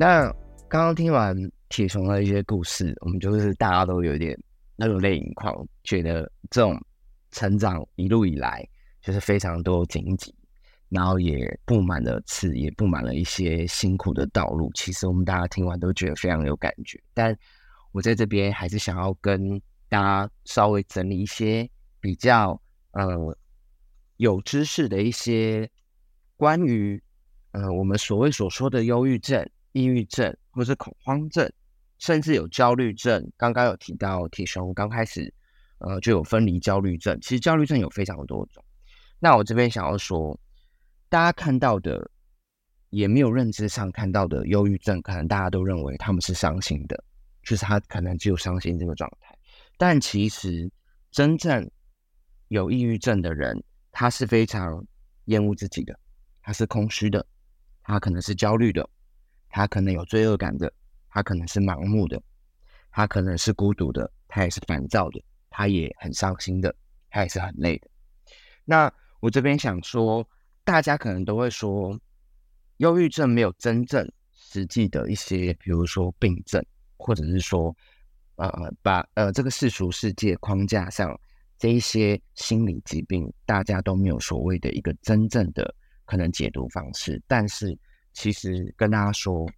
那刚刚听完铁熊的一些故事，我们就是大家都有点热泪盈眶，觉得这种成长一路以来就是非常多荆棘，然后也布满了刺，也布满了一些辛苦的道路。其实我们大家听完都觉得非常有感觉，但我在这边还是想要跟大家稍微整理一些比较呃有知识的一些关于呃我们所谓所说的忧郁症、抑郁症或是恐慌症，甚至有焦虑症。刚刚有提到铁熊刚开始呃就有分离焦虑症，其实焦虑症有非常多种。那我这边想要说，大家看到的也没有认知上看到的忧郁症，可能大家都认为他们是伤心的。就是他可能只有伤心这个状态，但其实真正有抑郁症的人，他是非常厌恶自己的，他是空虚的，他可能是焦虑的，他可能有罪恶感的，他可能是盲目的，他可能是孤独的，他也是烦躁的，他也很伤心的，他也是很累的。那我这边想说，大家可能都会说，忧郁症没有真正实际的一些，比如说病症。或者是说，呃，把呃这个世俗世界框架上这一些心理疾病，大家都没有所谓的一个真正的可能解读方式。但是，其实跟大家说，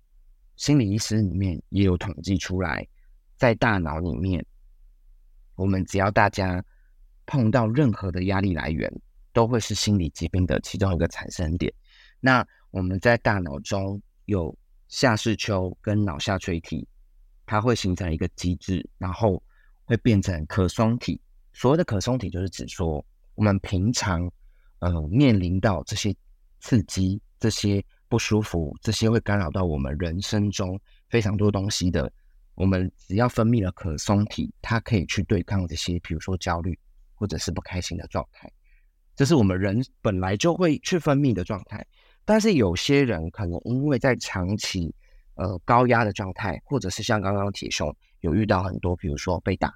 心理医师里面也有统计出来，在大脑里面，我们只要大家碰到任何的压力来源，都会是心理疾病的其中一个产生点。那我们在大脑中有下视丘跟脑下垂体。它会形成一个机制，然后会变成可松体。所谓的可松体，就是指说我们平常呃面临到这些刺激、这些不舒服、这些会干扰到我们人生中非常多东西的，我们只要分泌了可松体，它可以去对抗这些，比如说焦虑或者是不开心的状态。这是我们人本来就会去分泌的状态。但是有些人可能因为在长期呃，高压的状态，或者是像刚刚铁熊有遇到很多，比如说被打，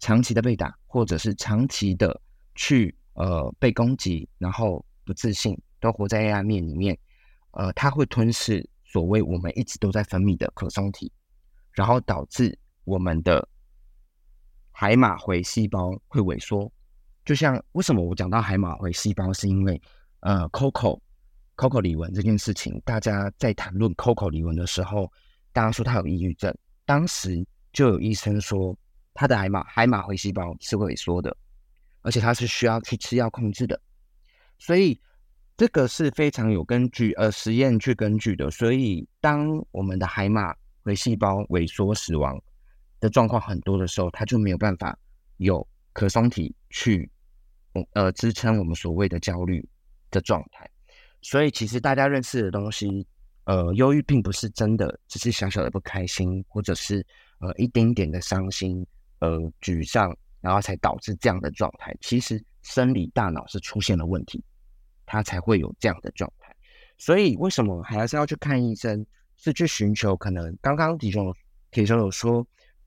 长期的被打，或者是长期的去呃被攻击，然后不自信，都活在黑暗面里面，呃，它会吞噬所谓我们一直都在分泌的可松体，然后导致我们的海马回细胞会萎缩。就像为什么我讲到海马回细胞，是因为呃，Coco。Coco 李玟这件事情，大家在谈论 Coco 李玟的时候，大家说他有抑郁症。当时就有医生说，他的海马海马回细胞是萎缩的，而且他是需要去吃药控制的。所以这个是非常有根据，呃，实验去根据的。所以当我们的海马回细胞萎缩死亡的状况很多的时候，它就没有办法有可松体去，呃，支撑我们所谓的焦虑的状态。所以，其实大家认识的东西，呃，忧郁并不是真的，只是小小的不开心，或者是呃一丁点的伤心、呃沮丧，然后才导致这样的状态。其实，生理大脑是出现了问题，他才会有这样的状态。所以，为什么还是要去看医生？是去寻求可能刚刚体重铁兄有说，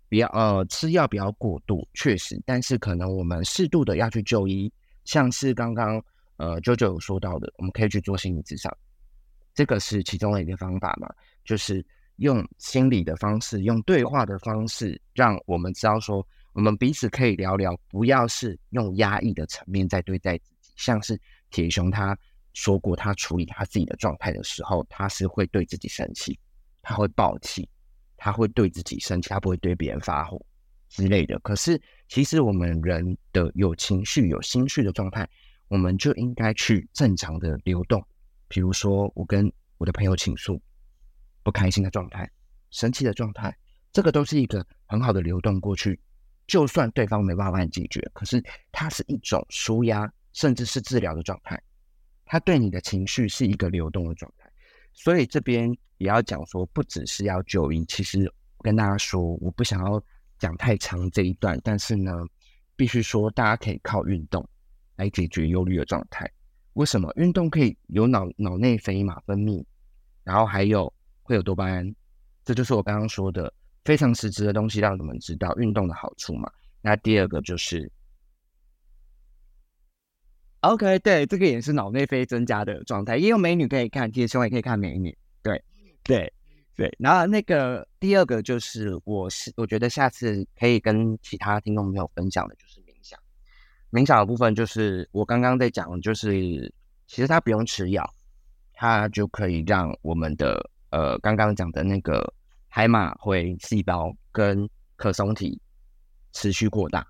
不要呃吃药不要过度，确实，但是可能我们适度的要去就医，像是刚刚。呃，舅舅有说到的，我们可以去做心理咨商，这个是其中的一个方法嘛，就是用心理的方式，用对话的方式，让我们知道说，我们彼此可以聊聊，不要是用压抑的层面在对待自己。像是铁熊他说过，他处理他自己的状态的时候，他是会对自己生气，他会暴气，他会对自己生气，他不会对别人发火之类的。可是其实我们人的有情绪、有心绪的状态。我们就应该去正常的流动，比如说我跟我的朋友倾诉不开心的状态、生气的状态，这个都是一个很好的流动过去。就算对方没办法解决，可是它是一种舒压，甚至是治疗的状态。它对你的情绪是一个流动的状态。所以这边也要讲说，不只是要就医。其实跟大家说，我不想要讲太长这一段，但是呢，必须说大家可以靠运动。来解决忧虑的状态。为什么运动可以有脑脑内啡嘛分泌，然后还有会有多巴胺，这就是我刚刚说的非常实质的东西，让你们知道运动的好处嘛。那第二个就是，OK，对，这个也是脑内啡增加的状态。也有美女可以看，贴胸也可以看美女。对对，对，然后那个第二个就是我是我觉得下次可以跟其他听众朋友分享的就是冥想。冥想的部分就是我刚刚在讲，就是其实它不用吃药，它就可以让我们的呃刚刚讲的那个海马回细胞跟可松体持续扩大。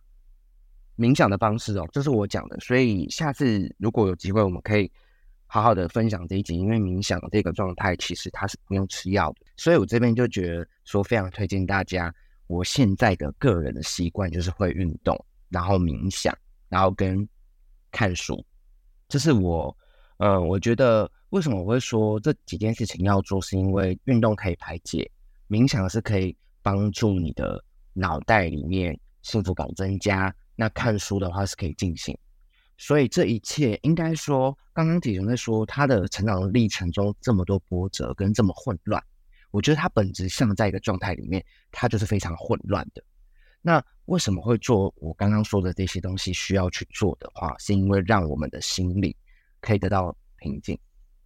冥想的方式哦，这是我讲的，所以下次如果有机会，我们可以。好好的分享这一集，因为冥想这个状态其实它是不用吃药的，所以我这边就觉得说非常推荐大家。我现在的个人的习惯就是会运动，然后冥想，然后跟看书。这是我，呃，我觉得为什么我会说这几件事情要做，是因为运动可以排解，冥想是可以帮助你的脑袋里面幸福感增加，那看书的话是可以进行。所以这一切应该说，刚刚铁雄在说他的成长历程中这么多波折跟这么混乱，我觉得他本质上在一个状态里面，他就是非常混乱的。那为什么会做我刚刚说的这些东西需要去做的话，是因为让我们的心里可以得到平静。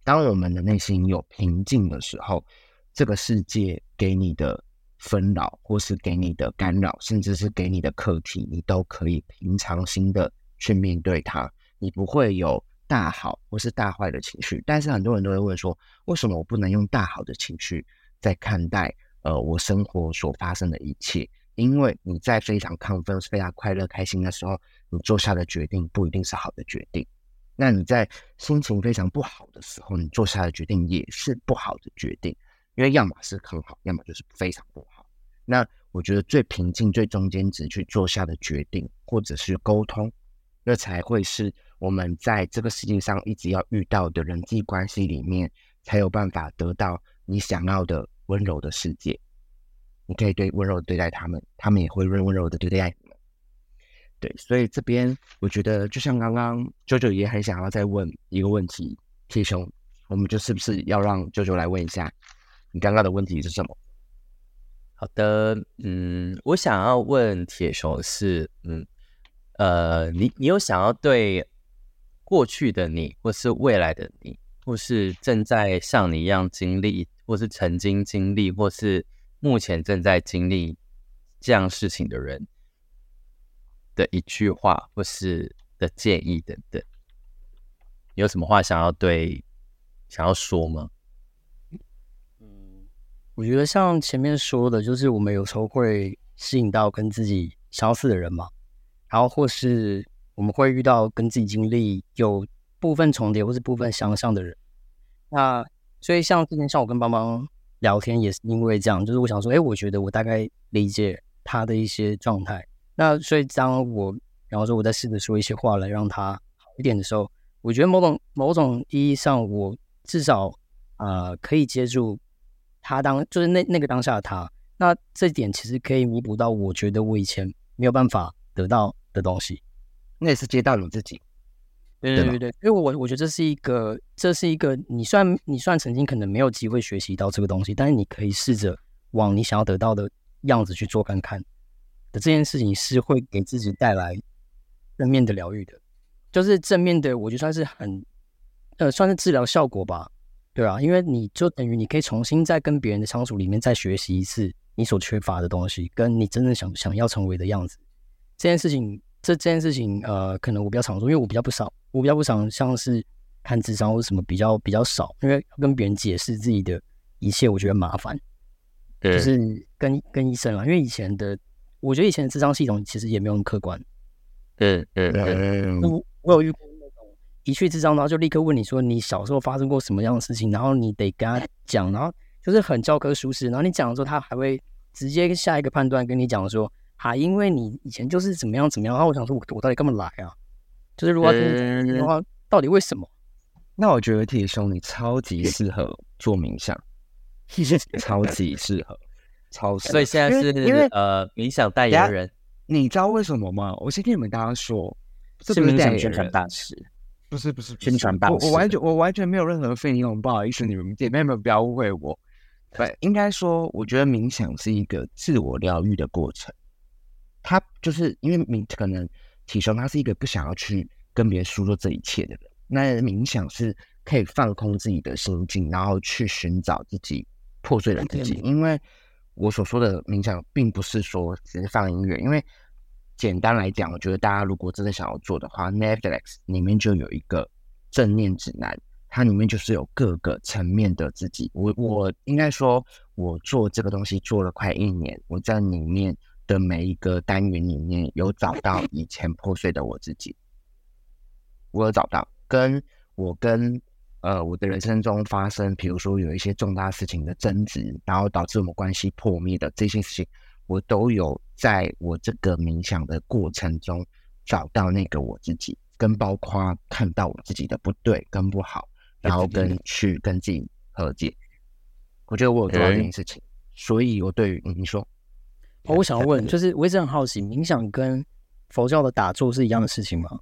当我们的内心有平静的时候，这个世界给你的纷扰，或是给你的干扰，甚至是给你的课题，你都可以平常心的。去面对它，你不会有大好或是大坏的情绪。但是很多人都会问说，为什么我不能用大好的情绪在看待呃我生活所发生的一切？因为你在非常亢奋、非常快乐、开心的时候，你做下的决定不一定是好的决定。那你在心情非常不好的时候，你做下的决定也是不好的决定，因为要么是很好，要么就是非常不好。那我觉得最平静、最中间值去做下的决定，或者是沟通。那才会是我们在这个世界上一直要遇到的人际关系里面，才有办法得到你想要的温柔的世界。你可以对温柔对待他们，他们也会温温柔的对待你们。对，所以这边我觉得，就像刚刚舅舅也很想要再问一个问题，铁兄，我们就是不是要让舅舅来问一下，你刚刚的问题是什么？好的，嗯，我想要问铁熊是，嗯。呃，你你有想要对过去的你，或是未来的你，或是正在像你一样经历，或是曾经经历，或是目前正在经历这样事情的人的一句话，或是的建议等等，有什么话想要对想要说吗？我觉得像前面说的，就是我们有时候会吸引到跟自己相似的人嘛。然后，或是我们会遇到跟自己经历有部分重叠或是部分相像的人。那所以，像之前像我跟邦邦聊天，也是因为这样，就是我想说，哎，我觉得我大概理解他的一些状态。那所以，当我然后说我在试着说一些话来让他好一点的时候，我觉得某种某种意义上，我至少啊可以接住他当就是那那个当下的他。那这点其实可以弥补到，我觉得我以前没有办法得到。的东西，那也是接到你自己，对对对对，因为我我觉得这是一个，这是一个，你算你算曾经可能没有机会学习到这个东西，但是你可以试着往你想要得到的样子去做看看的这件事情，是会给自己带来正面的疗愈的，就是正面的，我觉得算是很呃算是治疗效果吧，对啊，因为你就等于你可以重新再跟别人的相处里面再学习一次你所缺乏的东西，跟你真正想想要成为的样子。这件事情，这这件事情，呃，可能我比较常做，因为我比较不少，我比较不常像是看智商或者什么比较比较少，因为跟别人解释自己的一切，我觉得麻烦。就是跟跟医生啊，因为以前的，我觉得以前的智商系统其实也没有那么客观。嗯嗯嗯。我我有遇过一去智商，然后就立刻问你说你小时候发生过什么样的事情，然后你得跟他讲，然后就是很教科书式，然后你讲的时候，他还会直接下一个判断跟你讲说。啊，因为你以前就是怎么样怎么样，然后我想说，我我到底干嘛来啊？就是如果听的话，到底为什么？那我觉得铁兄你超级适合做冥想，超级适合，超所以现在是因为呃冥想代言人，你知道为什么吗？我先跟你们大家说，是冥想宣传大使，不是不是宣传大使，我完全我完全没有任何费用，不好意思，你们姐妹们不要误会我。对，应该说，我觉得冥想是一个自我疗愈的过程。他就是因为冥可能体雄他是一个不想要去跟别人诉说这一切的人。那冥想是可以放空自己的心境，然后去寻找自己破碎的自己。因为我所说的冥想，并不是说只是放音乐，因为简单来讲，我觉得大家如果真的想要做的话，Netflix 里面就有一个正念指南，它里面就是有各个层面的自己。我我应该说，我做这个东西做了快一年，我在里面的每一个单元里面有找到以前破碎的我自己，我有找到跟我跟。呃，我的人生中发生，比如说有一些重大事情的争执，然后导致我们关系破灭的这些事情，我都有在我这个冥想的过程中找到那个我自己，跟包括看到我自己的不对跟不好，然后跟去跟自己和解。我觉得我有做到这件事情，所以我对于你说，哦，我想要问，就是我一直很好奇，冥想跟佛教的打坐是一样的事情吗？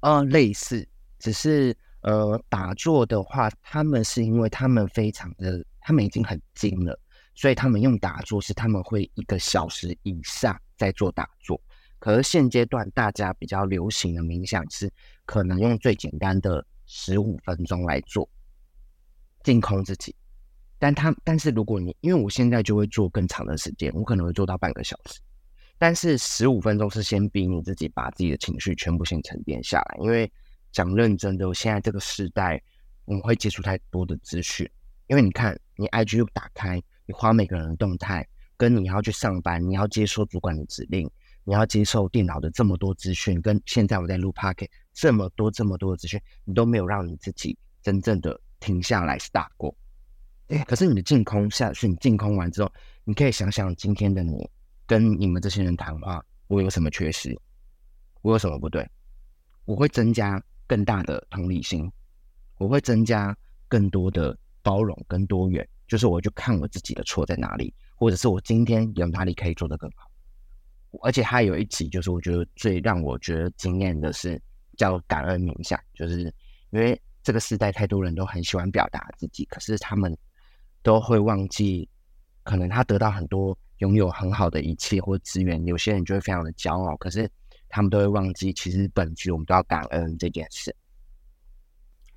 啊，类似，只是。呃，打坐的话，他们是因为他们非常的，他们已经很精了，所以他们用打坐是他们会一个小时以上在做打坐。可是现阶段大家比较流行的冥想是可能用最简单的十五分钟来做，净空自己。但他但是如果你因为我现在就会做更长的时间，我可能会做到半个小时。但是十五分钟是先逼你自己把自己的情绪全部先沉淀下来，因为。讲认真的，现在这个时代，我们会接触太多的资讯。因为你看，你 IG 又打开，你花每个人的动态，跟你要去上班，你要接收主管的指令，你要接受电脑的这么多资讯，跟现在我在录 p a r k 这么多这么多的资讯，你都没有让你自己真正的停下来 start 过。可是你的净空下去，你净空完之后，你可以想想今天的你跟你们这些人谈话，我有什么缺失，我有什么不对，我会增加。更大的同理心，我会增加更多的包容跟多元，就是我就看我自己的错在哪里，或者是我今天有哪里可以做得更好。而且还有一集，就是我觉得最让我觉得惊艳的是叫感恩冥想，就是因为这个时代太多人都很喜欢表达自己，可是他们都会忘记，可能他得到很多拥有很好的一切或资源，有些人就会非常的骄傲，可是。他们都会忘记，其实本局我们都要感恩这件事。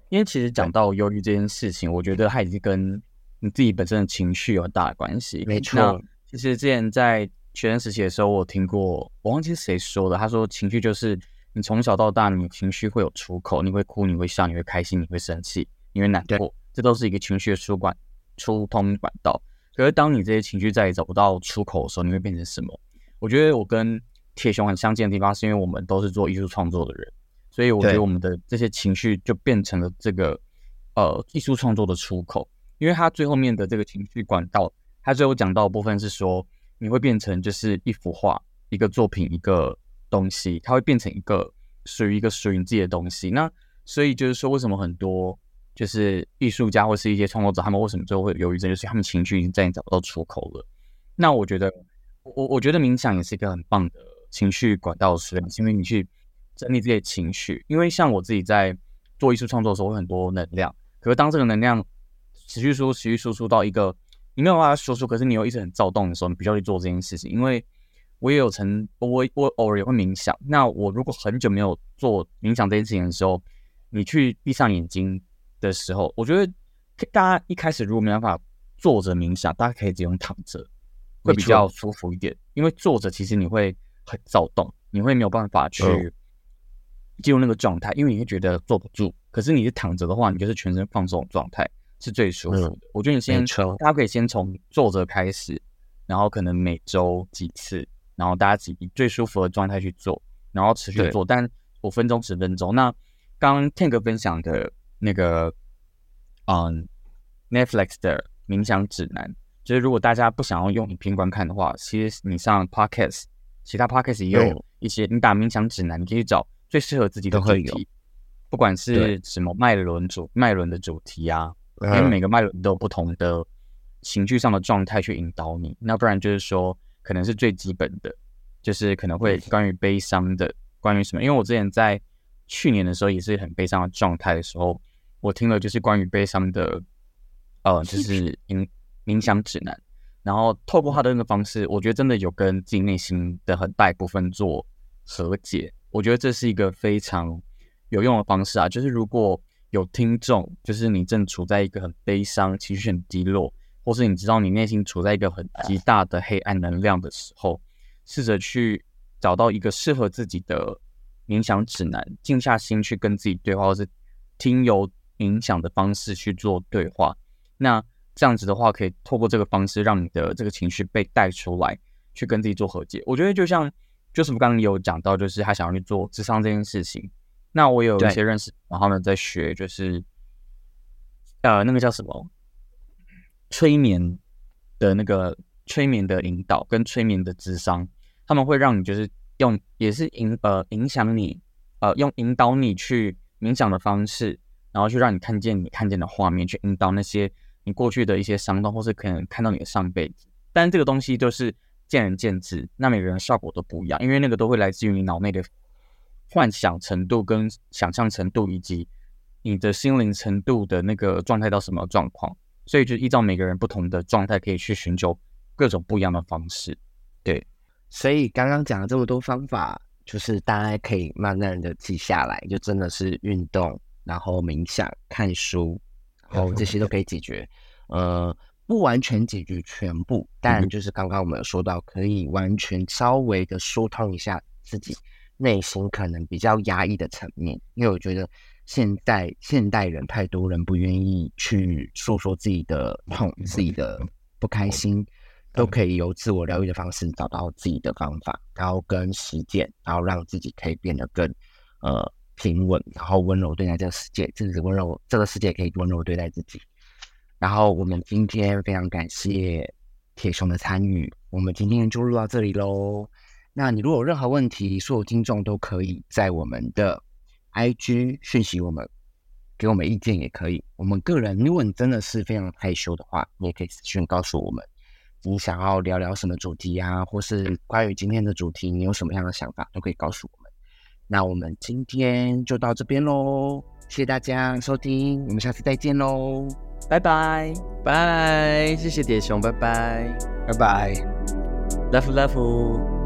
因为其实讲到忧郁这件事情，我觉得它已经跟你自己本身的情绪有很大的关系。没错，其实之前在学生时期的时候，我听过，我忘记是谁说的，他说情绪就是你从小到大，你情绪会有出口，你会哭，你会笑，你会开心，你会生气，你会难过，这都是一个情绪的出管出通管道。可是当你这些情绪再也找不到出口的时候，你会变成什么？我觉得我跟铁熊很相近的地方，是因为我们都是做艺术创作的人，所以我觉得我们的这些情绪就变成了这个呃艺术创作的出口。因为他最后面的这个情绪管道，他最后讲到的部分是说，你会变成就是一幅画、一个作品、一个东西，它会变成一个属于一个属于你自己的东西。那所以就是说，为什么很多就是艺术家或是一些创作者，他们为什么最后会有忧郁症，就是他们情绪已经再也找不到出口了。那我觉得，我我觉得冥想也是一个很棒的。情绪管道是，因为你去整理这些情绪。因为像我自己在做艺术创作的时候，会很多能量。可是当这个能量持续输、持续输出到一个你没有办法输出，可是你又一直很躁动的时候，你必须要去做这件事情。因为我也有曾，我我偶尔也会冥想。那我如果很久没有做冥想这件事情的时候，你去闭上眼睛的时候，我觉得大家一开始如果没办法坐着冥想，大家可以只用躺着，会比较舒服一点。因为坐着其实你会。很躁动，你会没有办法去进入那个状态，因为你会觉得坐不住。可是你是躺着的话，你就是全身放松状态，是最舒服的。我觉得你先，大家可以先从坐着开始，然后可能每周几次，然后大家自己最舒服的状态去做，然后持续做，但五分钟、十分钟。那刚刚 Tank 分享的那个，嗯，Netflix 的冥想指南，就是如果大家不想要用影片观看的话，其实你上 Podcast。其他 podcast 也有一些，你打冥想指南，你可以找最适合自己的主题，不管是什么脉轮主脉轮的主题啊，因为每个脉轮都有不同的情绪上的状态去引导你。那不然就是说，可能是最基本的，就是可能会关于悲伤的，关于什么？因为我之前在去年的时候也是很悲伤的状态的时候，我听了就是关于悲伤的，呃，就是冥冥想指南。然后透过他的那个方式，我觉得真的有跟自己内心的很大一部分做和解。我觉得这是一个非常有用的方式啊！就是如果有听众，就是你正处在一个很悲伤、情绪很低落，或是你知道你内心处在一个很极大的黑暗能量的时候，试着去找到一个适合自己的冥想指南，静下心去跟自己对话，或是听由冥想的方式去做对话。那这样子的话，可以透过这个方式，让你的这个情绪被带出来，去跟自己做和解。我觉得就像就是我刚刚有讲到，就是他想要去做智商这件事情。那我有一些认识，然后呢，在学就是呃，那个叫什么？催眠的那个催眠的引导跟催眠的智商，他们会让你就是用也是影呃影响你呃用引导你去冥想的方式，然后去让你看见你看见的画面，去引导那些你过去的一些伤痛，或是可能看到你的上辈子。但这个东西就是见仁见智，那每个人效果都不一样，因为那个都会来自于你脑内的幻想程度跟想象程度，以及你的心灵程度的那个状态到什么状况。所以就依照每个人不同的状态，可以去寻求各种不一样的方式。对，所以刚刚讲了这么多方法，就是大家可以慢慢的记下来，就真的是运动，然后冥想、看书，然后这些都可以解决。呃，不完全解决全部，但就是刚刚我们有说到，可以完全稍微的疏通一下自己内心可能比较压抑的层面，因为我觉得。现代现代人太多人不愿意去诉说自己的 痛、自己的不开心，都可以由自我疗愈的方式找到自己的方法，然后跟实践，然后让自己可以变得更呃平稳，然后温柔对待这个世界，甚至温柔这个世界可以温柔对待自己。然后我们今天非常感谢铁熊的参与，我们今天就录到这里喽。那你如果有任何问题，所有听众都可以在我们的。I G 讯息我们，给我们意见也可以。我们个人，如果你真的是非常害羞的话，你也可以私讯告诉我们，你想要聊聊什么主题啊，或是关于今天的主题，你有什么样的想法，都可以告诉我们。那我们今天就到这边喽，谢谢大家收听，我们下次再见喽，拜拜拜，谢谢铁熊，拜拜拜拜，love love。